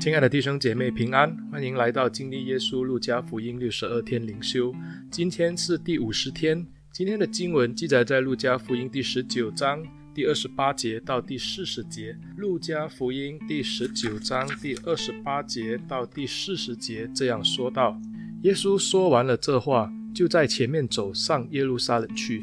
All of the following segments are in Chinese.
亲爱的弟兄姐妹平安，欢迎来到经历耶稣路加福音六十二天灵修。今天是第五十天。今天的经文记载在路加福音第十九章第二十八节到第四十节。路加福音第十九章第二十八节到第四十节这样说道：耶稣说完了这话，就在前面走上耶路撒冷去，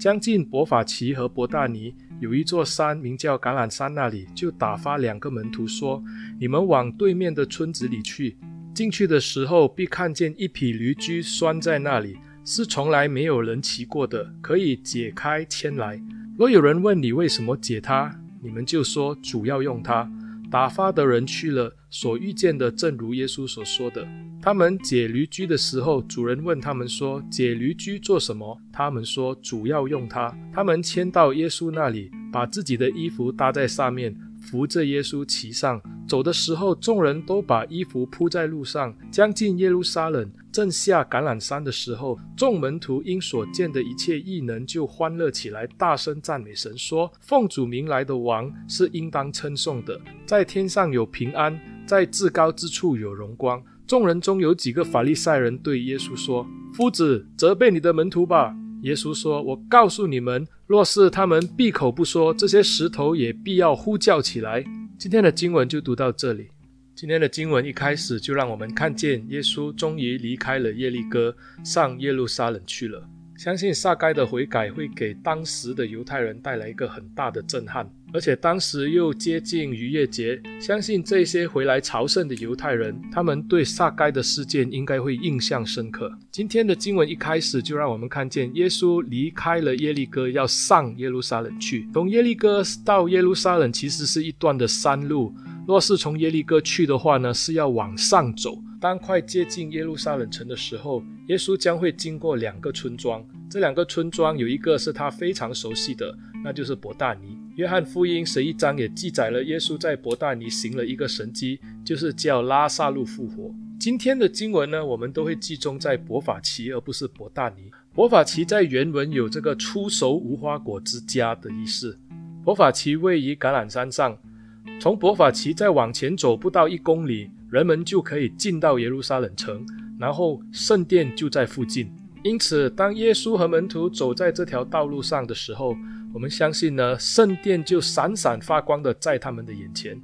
将近伯法其和伯大尼。有一座山名叫橄榄山，那里就打发两个门徒说：“你们往对面的村子里去，进去的时候必看见一匹驴驹拴在那里，是从来没有人骑过的，可以解开牵来。若有人问你为什么解它，你们就说主要用它。”打发的人去了，所遇见的正如耶稣所说的。他们解驴驹的时候，主人问他们说：“解驴驹做什么？”他们说：“主要用它。”他们牵到耶稣那里，把自己的衣服搭在上面。扶着耶稣骑上，走的时候，众人都把衣服铺在路上。将近耶路撒冷，正下橄榄山的时候，众门徒因所见的一切异能，就欢乐起来，大声赞美神，说：“奉主名来的王是应当称颂的，在天上有平安，在至高之处有荣光。”众人中有几个法利赛人对耶稣说：“夫子，责备你的门徒吧。”耶稣说：“我告诉你们，若是他们闭口不说，这些石头也必要呼叫起来。”今天的经文就读到这里。今天的经文一开始就让我们看见耶稣终于离开了耶利哥，上耶路撒冷去了。相信撒该的悔改会给当时的犹太人带来一个很大的震撼。而且当时又接近逾越节，相信这些回来朝圣的犹太人，他们对撒该的事件应该会印象深刻。今天的经文一开始就让我们看见耶稣离开了耶利哥，要上耶路撒冷去。从耶利哥到耶路撒冷其实是一段的山路，若是从耶利哥去的话呢，是要往上走。当快接近耶路撒冷城的时候，耶稣将会经过两个村庄。这两个村庄有一个是他非常熟悉的，那就是伯大尼。约翰福音十一章也记载了耶稣在伯大尼行了一个神迹，就是叫拉撒路复活。今天的经文呢，我们都会集中在伯法其，而不是伯大尼。伯法其在原文有这个初熟无花果之家的意思。伯法其位于橄榄山上，从伯法其再往前走不到一公里，人们就可以进到耶路撒冷城，然后圣殿就在附近。因此，当耶稣和门徒走在这条道路上的时候，我们相信呢，圣殿就闪闪发光的在他们的眼前。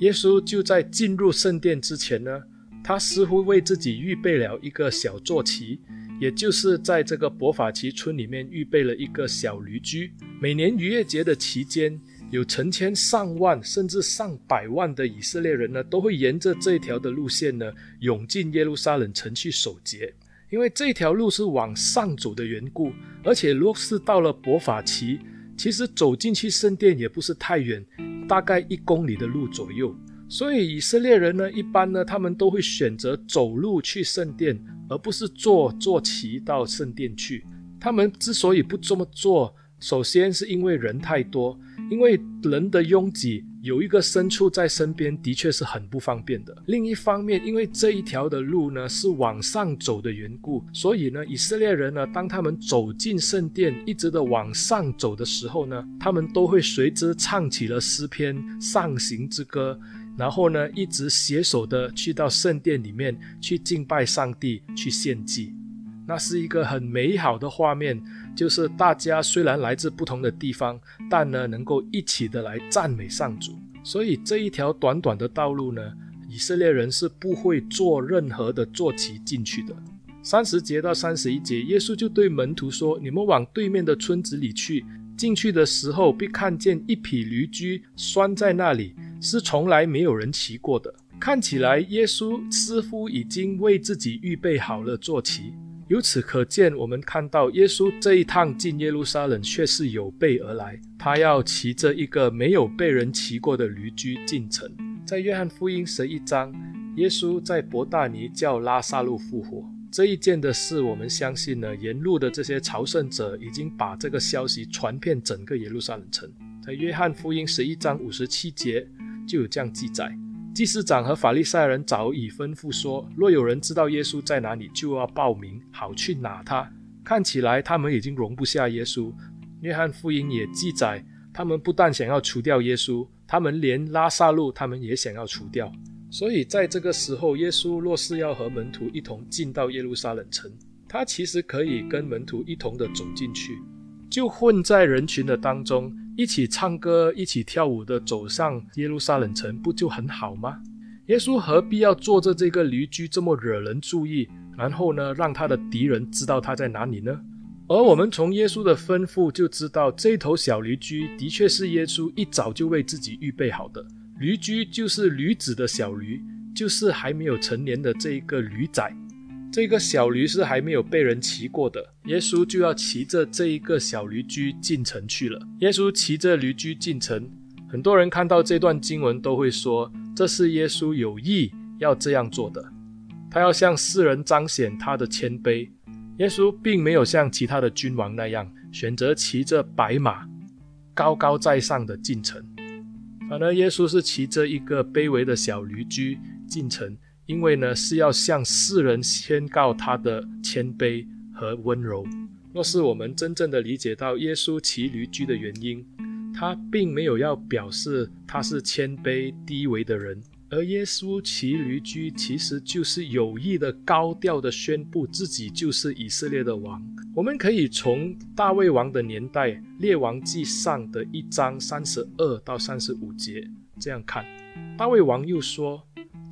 耶稣就在进入圣殿之前呢，他似乎为自己预备了一个小坐骑，也就是在这个伯法其村里面预备了一个小驴驹。每年逾越节的期间，有成千上万甚至上百万的以色列人呢，都会沿着这条的路线呢，涌进耶路撒冷城去守节。因为这条路是往上走的缘故，而且若是到了伯法其，其实走进去圣殿也不是太远，大概一公里的路左右。所以以色列人呢，一般呢，他们都会选择走路去圣殿，而不是坐坐骑到圣殿去。他们之所以不这么做，首先是因为人太多，因为人的拥挤。有一个牲畜在身边，的确是很不方便的。另一方面，因为这一条的路呢是往上走的缘故，所以呢，以色列人呢，当他们走进圣殿，一直的往上走的时候呢，他们都会随之唱起了诗篇、上行之歌，然后呢，一直携手的去到圣殿里面去敬拜上帝，去献祭。那是一个很美好的画面。就是大家虽然来自不同的地方，但呢能够一起的来赞美上主。所以这一条短短的道路呢，以色列人是不会坐任何的坐骑进去的。三十节到三十一节，耶稣就对门徒说：“你们往对面的村子里去，进去的时候必看见一匹驴驹拴在那里，是从来没有人骑过的。看起来耶稣似乎已经为自己预备好了坐骑。”由此可见，我们看到耶稣这一趟进耶路撒冷却是有备而来，他要骑着一个没有被人骑过的驴驹进城。在约翰福音十一章，耶稣在伯大尼叫拉撒路复活这一件的事，我们相信呢，沿路的这些朝圣者已经把这个消息传遍整个耶路撒冷城。在约翰福音十一章五十七节就有这样记载。祭司长和法利赛人早已吩咐说，若有人知道耶稣在哪里，就要报名，好去拿他。看起来他们已经容不下耶稣。约翰福音也记载，他们不但想要除掉耶稣，他们连拉萨路他们也想要除掉。所以在这个时候，耶稣若是要和门徒一同进到耶路撒冷城，他其实可以跟门徒一同的走进去，就混在人群的当中，一起唱歌、一起跳舞的走上耶路撒冷城，不就很好吗？耶稣何必要坐着这个驴驹这么惹人注意，然后呢，让他的敌人知道他在哪里呢？而我们从耶稣的吩咐就知道，这头小驴驹的确是耶稣一早就为自己预备好的。驴驹就是驴子的小驴，就是还没有成年的这一个驴仔。这个小驴是还没有被人骑过的，耶稣就要骑着这一个小驴驹进城去了。耶稣骑着驴驹进城，很多人看到这段经文都会说，这是耶稣有意要这样做的，他要向世人彰显他的谦卑。耶稣并没有像其他的君王那样选择骑着白马，高高在上的进城，反而耶稣是骑着一个卑微的小驴驹进城，因为呢是要向世人宣告他的谦卑和温柔。若是我们真正的理解到耶稣骑驴驹的原因，他并没有要表示他是谦卑低微的人。而耶稣骑驴驹，其实就是有意的高调的宣布自己就是以色列的王。我们可以从大卫王的年代《列王记上》的一章三十二到三十五节这样看。大卫王又说：“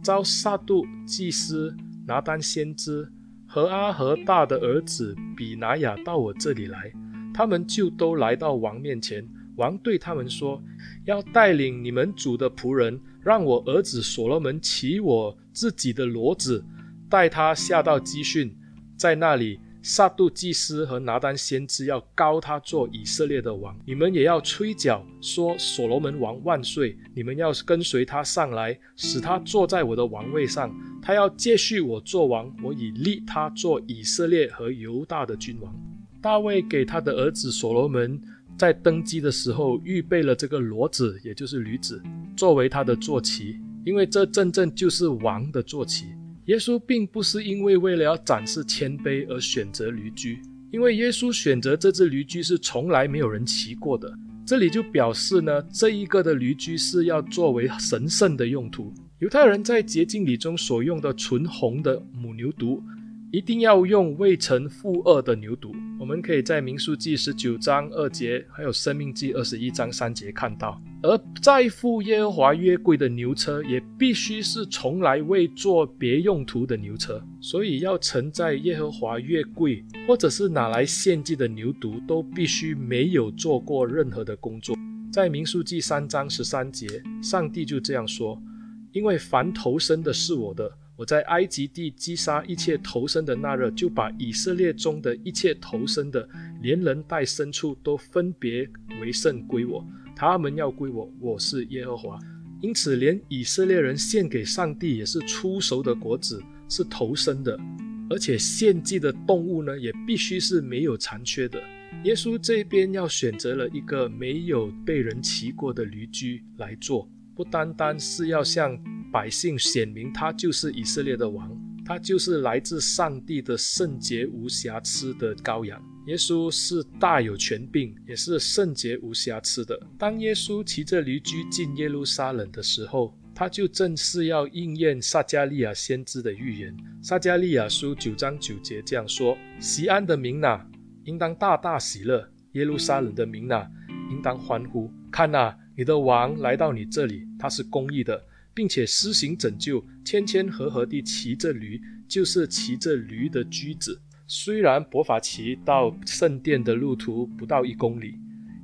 召撒度祭司、拿单先知和阿和大的儿子比拿雅到我这里来，他们就都来到王面前。王对他们说：要带领你们主的仆人。”让我儿子所罗门骑我自己的骡子，带他下到基训，在那里，撒杜祭司和拿单先知要膏他做以色列的王。你们也要吹角，说所罗门王万岁！你们要跟随他上来，使他坐在我的王位上。他要接续我做王，我已立他做以色列和犹大的君王。大卫给他的儿子所罗门。在登基的时候，预备了这个骡子，也就是驴子，作为他的坐骑，因为这真正就是王的坐骑。耶稣并不是因为为了要展示谦卑而选择驴驹，因为耶稣选择这只驴驹是从来没有人骑过的。这里就表示呢，这一个的驴驹是要作为神圣的用途。犹太人在洁净礼中所用的纯红的母牛犊。一定要用未曾负轭的牛犊，我们可以在民数记十九章二节，还有生命记二十一章三节看到。而载付耶和华约柜的牛车，也必须是从来未做别用途的牛车。所以要承载耶和华约柜，或者是拿来献祭的牛犊，都必须没有做过任何的工作。在民数记三章十三节，上帝就这样说：因为凡投生的是我的。我在埃及地击杀一切头生的那日，就把以色列中的一切头生的，连人带牲畜都分别为圣归我。他们要归我，我是耶和华。因此，连以色列人献给上帝也是出熟的果子，是头生的，而且献祭的动物呢，也必须是没有残缺的。耶稣这边要选择了一个没有被人骑过的驴驹来做，不单单是要向。百姓显明他就是以色列的王，他就是来自上帝的圣洁无瑕疵的羔羊。耶稣是大有权柄，也是圣洁无瑕疵的。当耶稣骑着驴驹进耶路撒冷的时候，他就正是要应验撒迦利亚先知的预言。撒迦利亚书九章九节这样说：“西安的民哪，应当大大喜乐；耶路撒冷的民哪，应当欢呼。看哪，你的王来到你这里，他是公义的。”并且施行拯救，谦谦和和地骑着驴，就是骑着驴的駒子。虽然伯法其到圣殿的路途不到一公里，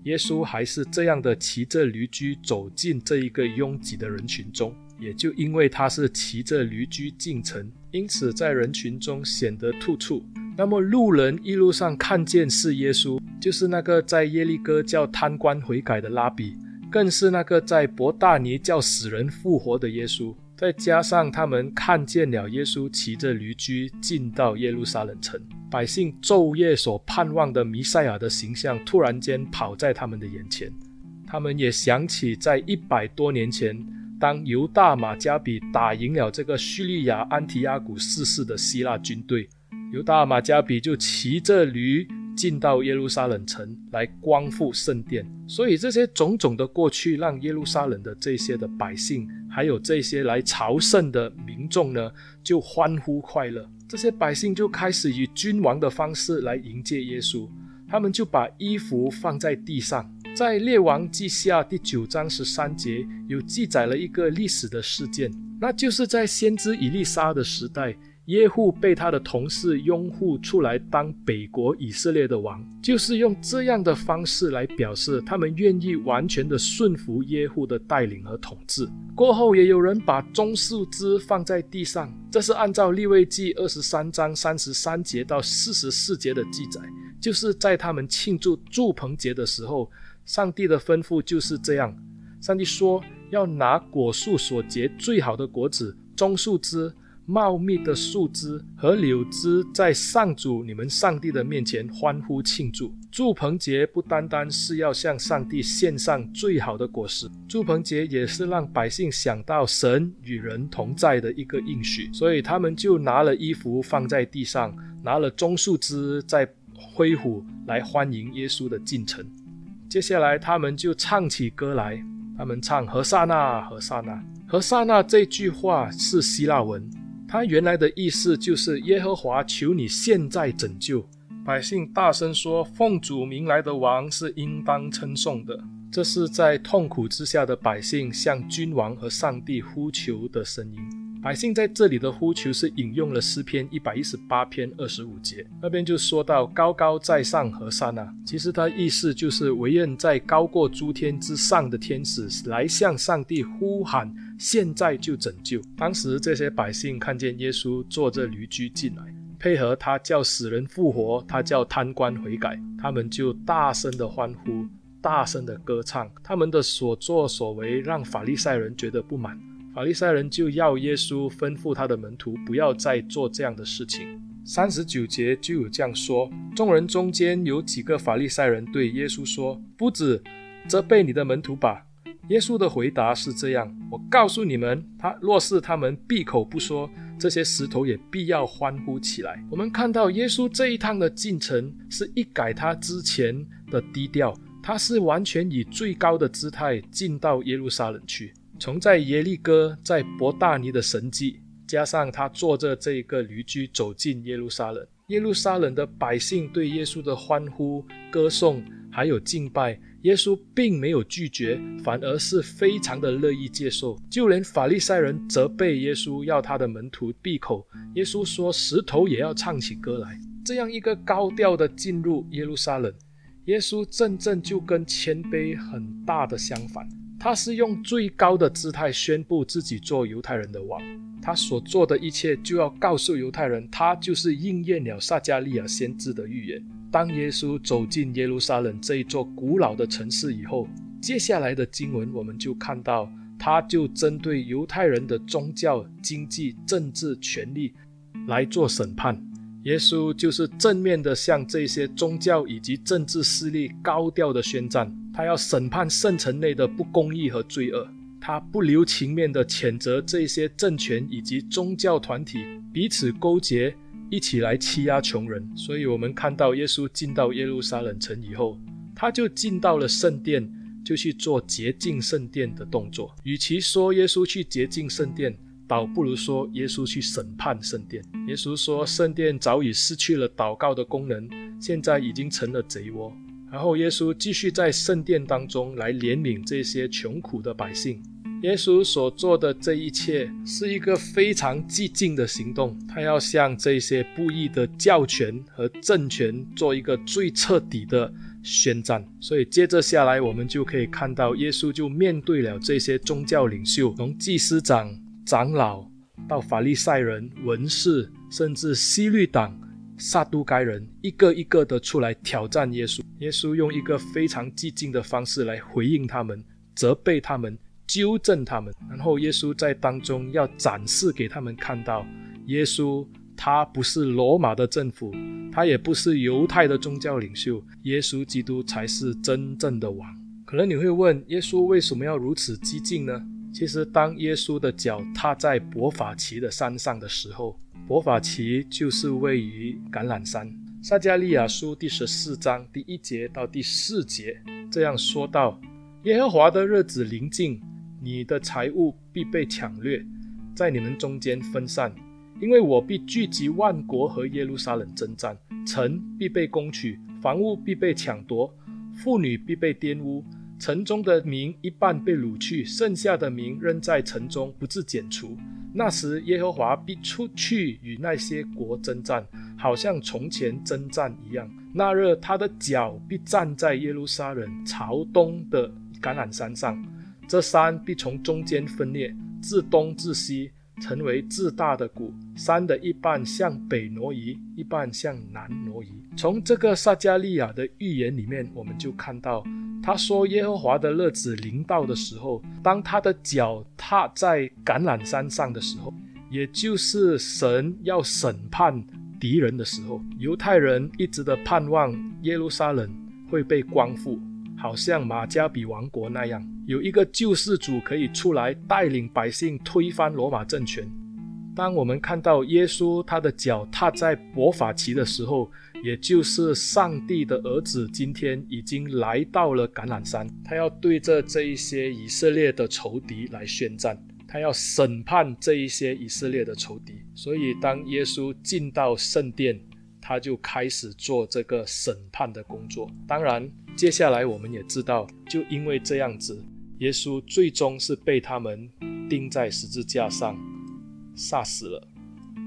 耶稣还是这样的骑着驴驹走进这一个拥挤的人群中。也就因为他是骑着驴驹进城，因此在人群中显得突出。那么路人一路上看见是耶稣，就是那个在耶利哥叫贪官悔改的拉比。更是那个在伯大尼叫死人复活的耶稣，再加上他们看见了耶稣骑着驴驹进到耶路撒冷城，百姓昼夜所盼望的弥赛亚的形象突然间跑在他们的眼前。他们也想起在一百多年前，当犹大马加比打赢了这个叙利亚安提阿古四世的希腊军队，犹大马加比就骑着驴。进到耶路撒冷城来光复圣殿。所以这些种种的过去，让耶路撒冷的这些的百姓，还有这些来朝圣的民众呢，就欢呼快乐。这些百姓就开始以君王的方式来迎接耶稣，他们就把衣服放在地上。在列王记下第九章十三节有记载了一个历史的事件，那就是在先知以利沙的时代，耶户被他的同事拥护出来当北国以色列的王，就是用这样的方式来表示他们愿意完全的顺服耶户的带领和统治。过后也有人把棕树枝放在地上，这是按照利未记二十三章三十三节到四十四节的记载，就是在他们庆祝住棚节的时候。上帝的吩咐就是这样。上帝说要拿果树所结最好的果子、棕树枝、茂密的树枝和柳枝，在上主你们上帝的面前欢呼庆祝。祝棚节不单单是要向上帝献上最好的果实，祝棚节也是让百姓想到神与人同在的一个应许。所以他们就拿了衣服放在地上，拿了棕树枝在挥舞，来欢迎耶稣的进城。接下来，他们就唱起歌来。他们唱“和散那，和散那”。和散那这句话是希腊文，它原来的意思就是“耶和华，求你现在拯救百姓”。大声说：“奉主名来的王是应当称颂的。”这是在痛苦之下的百姓向君王和上帝呼求的声音。百姓在这里的呼求是引用了诗篇一百一十八篇二十五节，那边就说到高高在上和散那，其实它意思就是惟愿在高过诸天之上的天使来向上帝呼喊，现在就拯救。当时这些百姓看见耶稣坐着驴驹进来，配合他叫死人复活，他叫贪官悔改，他们就大声的欢呼，大声的歌唱，他们的所作所为让法利赛人觉得不满。法利赛人就要耶稣吩咐他的门徒不要再做这样的事情。三十九节就有这样说：众人中间有几个法利赛人对耶稣说：“夫子，责备你的门徒吧。”耶稣的回答是这样：“我告诉你们，他若是他们闭口不说，这些石头也必要欢呼起来。”我们看到耶稣这一趟的进程是一改他之前的低调，他是完全以最高的姿态进到耶路撒冷去。从在耶利哥、在伯大尼的神迹，加上他坐着这个驴驹走进耶路撒冷，耶路撒冷的百姓对耶稣的欢呼、歌颂，还有敬拜，耶稣并没有拒绝，反而是非常的乐意接受。就连法利赛人责备耶稣，要他的门徒闭口，耶稣说石头也要唱起歌来。这样一个高调的进入耶路撒冷，耶稣真正就跟谦卑很大的相反。他是用最高的姿态宣布自己做犹太人的王，他所做的一切就要告诉犹太人，他就是应验了撒迦利亚先知的预言。当耶稣走进耶路撒冷这一座古老的城市以后，接下来的经文我们就看到，他就针对犹太人的宗教、经济、政治权利来做审判。耶稣就是正面的向这些宗教以及政治势力高调的宣战。他要审判圣城内的不公义和罪恶，他不留情面的谴责这些政权以及宗教团体彼此勾结，一起来欺压穷人。所以，我们看到耶稣进到耶路撒冷城以后，他就进到了圣殿，就去做洁净圣殿的动作。与其说耶稣去洁净圣殿，倒不如说耶稣去审判圣殿。耶稣说，圣殿早已失去了祷告的功能，现在已经成了贼窝。然后耶稣继续在圣殿当中来怜悯这些穷苦的百姓。耶稣所做的这一切是一个非常激进的行动，他要向这些不义的教权和政权做一个最彻底的宣战。所以接着下来，我们就可以看到耶稣就面对了这些宗教领袖，从祭司长、长老到法利赛人、文士，甚至希律党。撒都该人一个一个的出来挑战耶稣，耶稣用一个非常激进的方式来回应他们，责备他们，纠正他们。然后耶稣在当中要展示给他们看到，耶稣他不是罗马的政府，他也不是犹太的宗教领袖，耶稣基督才是真正的王。可能你会问，耶稣为什么要如此激进呢？其实，当耶稣的脚踏在伯法其的山上的时候，伯法其就是位于橄榄山，撒迦利亚书第十四章第一节到第四节这样说道：“耶和华的日子临近，你的财物必被抢掠，在你们中间分散，因为我必聚集万国和耶路撒冷征战，城必被攻取，房屋必被抢夺，妇女必被玷污。”城中的民一半被掳去，剩下的民仍在城中不致剪除。那时，耶和华必出去与那些国征战，好像从前征战一样。那日，他的脚必站在耶路撒冷朝东的橄榄山上，这山必从中间分裂，自东至西，成为自大的谷。山的一半向北挪移，一半向南挪移。从这个撒迦利亚的预言里面，我们就看到。他说：“耶和华的日子临到的时候，当他的脚踏在橄榄山上的时候，也就是神要审判敌人的时候。犹太人一直的盼望耶路撒冷会被光复，好像马加比王国那样，有一个救世主可以出来带领百姓推翻罗马政权。当我们看到耶稣他的脚踏在伯法其的时候，也就是上帝的儿子，今天已经来到了橄榄山，他要对着这一些以色列的仇敌来宣战，他要审判这一些以色列的仇敌。所以，当耶稣进到圣殿，他就开始做这个审判的工作。当然，接下来我们也知道，就因为这样子，耶稣最终是被他们钉在十字架上，杀死了。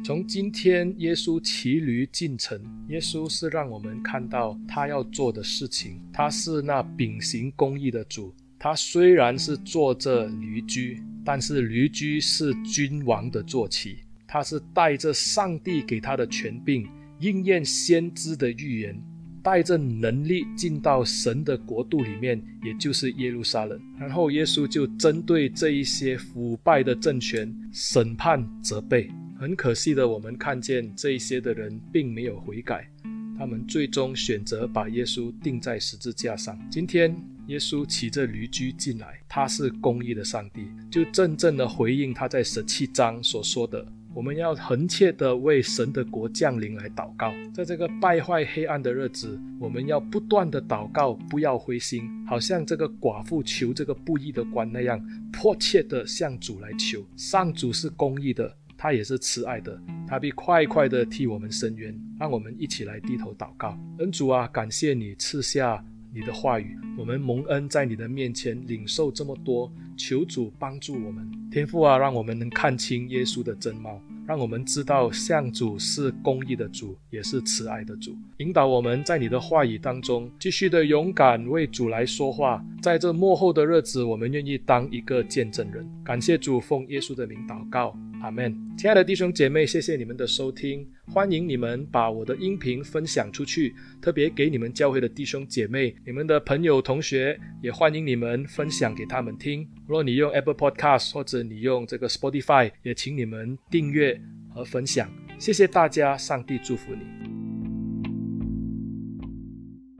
从今天耶稣骑驴进城，耶稣是让我们看到他要做的事情。他是那秉行公义的主。他虽然是坐着驴驹，但是驴驹是君王的坐骑。他是带着上帝给他的权柄，应验先知的预言，带着能力进到神的国度里面，也就是耶路撒冷。然后耶稣就针对这一些腐败的政权审判责备。很可惜的，我们看见这一些的人并没有悔改，他们最终选择把耶稣钉在十字架上。今天，耶稣骑着驴驹进来，他是公义的上帝，就真正的回应他在十七章所说的：我们要恒切的为神的国降临来祷告。在这个败坏黑暗的日子，我们要不断的祷告，不要灰心，好像这个寡妇求这个不义的官那样，迫切的向主来求。上主是公义的。他也是慈爱的，他必快快地替我们伸冤，让我们一起来低头祷告。恩主啊，感谢你赐下你的话语，我们蒙恩在你的面前领受这么多，求主帮助我们。天父啊，让我们能看清耶稣的真貌，让我们知道向主是公义的主，也是慈爱的主，引导我们在你的话语当中继续的勇敢为主来说话。在这末后的日子，我们愿意当一个见证人。感谢主，奉耶稣的名祷告。阿门，亲爱的弟兄姐妹，谢谢你们的收听，欢迎你们把我的音频分享出去，特别给你们教会的弟兄姐妹、你们的朋友、同学，也欢迎你们分享给他们听。若你用 Apple Podcast 或者你用这个 Spotify，也请你们订阅和分享。谢谢大家，上帝祝福你。